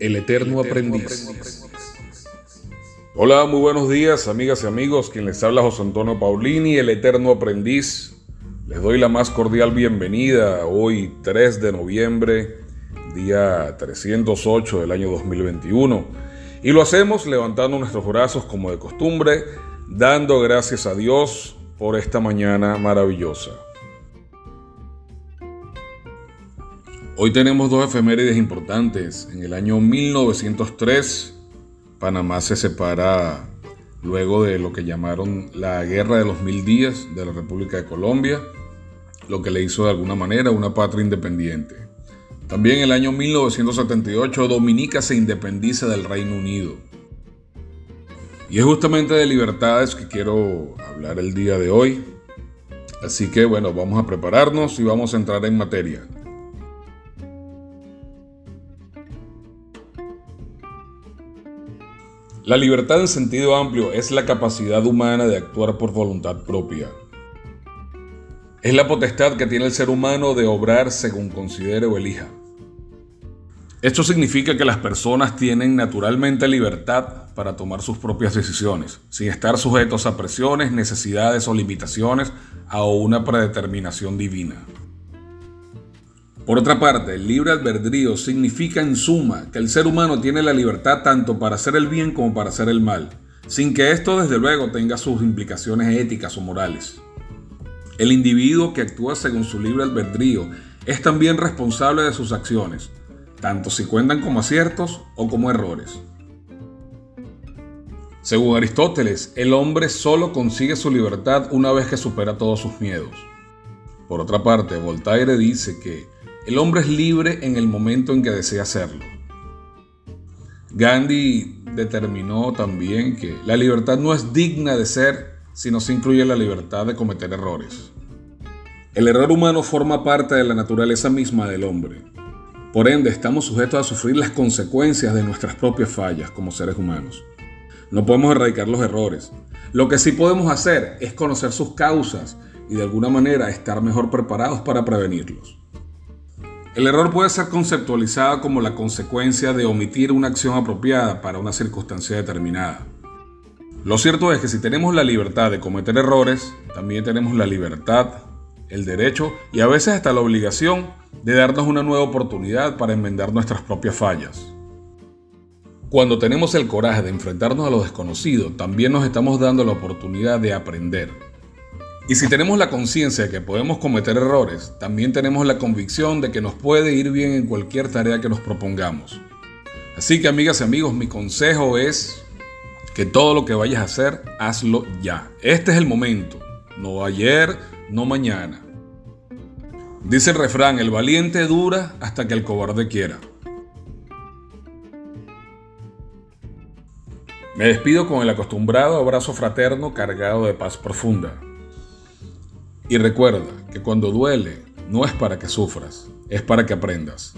El Eterno Aprendiz. Hola, muy buenos días, amigas y amigos. Quien les habla José Antonio Paulini, el Eterno Aprendiz. Les doy la más cordial bienvenida hoy, 3 de noviembre, día 308 del año 2021. Y lo hacemos levantando nuestros brazos como de costumbre, dando gracias a Dios por esta mañana maravillosa. Hoy tenemos dos efemérides importantes. En el año 1903, Panamá se separa luego de lo que llamaron la Guerra de los Mil Días de la República de Colombia, lo que le hizo de alguna manera una patria independiente. También en el año 1978, Dominica se independiza del Reino Unido. Y es justamente de libertades que quiero hablar el día de hoy. Así que bueno, vamos a prepararnos y vamos a entrar en materia. La libertad en sentido amplio es la capacidad humana de actuar por voluntad propia. Es la potestad que tiene el ser humano de obrar según considere o elija. Esto significa que las personas tienen naturalmente libertad para tomar sus propias decisiones, sin estar sujetos a presiones, necesidades o limitaciones a una predeterminación divina. Por otra parte, el libre albedrío significa en suma que el ser humano tiene la libertad tanto para hacer el bien como para hacer el mal, sin que esto desde luego tenga sus implicaciones éticas o morales. El individuo que actúa según su libre albedrío es también responsable de sus acciones, tanto si cuentan como aciertos o como errores. Según Aristóteles, el hombre solo consigue su libertad una vez que supera todos sus miedos. Por otra parte, Voltaire dice que el hombre es libre en el momento en que desea hacerlo. Gandhi determinó también que la libertad no es digna de ser si no se incluye la libertad de cometer errores. El error humano forma parte de la naturaleza misma del hombre. Por ende, estamos sujetos a sufrir las consecuencias de nuestras propias fallas como seres humanos. No podemos erradicar los errores. Lo que sí podemos hacer es conocer sus causas y de alguna manera estar mejor preparados para prevenirlos. El error puede ser conceptualizado como la consecuencia de omitir una acción apropiada para una circunstancia determinada. Lo cierto es que si tenemos la libertad de cometer errores, también tenemos la libertad, el derecho y a veces hasta la obligación de darnos una nueva oportunidad para enmendar nuestras propias fallas. Cuando tenemos el coraje de enfrentarnos a lo desconocido, también nos estamos dando la oportunidad de aprender, y si tenemos la conciencia de que podemos cometer errores, también tenemos la convicción de que nos puede ir bien en cualquier tarea que nos propongamos. Así que amigas y amigos, mi consejo es que todo lo que vayas a hacer, hazlo ya. Este es el momento, no ayer, no mañana. Dice el refrán, el valiente dura hasta que el cobarde quiera. Me despido con el acostumbrado abrazo fraterno cargado de paz profunda. Y recuerda que cuando duele no es para que sufras, es para que aprendas.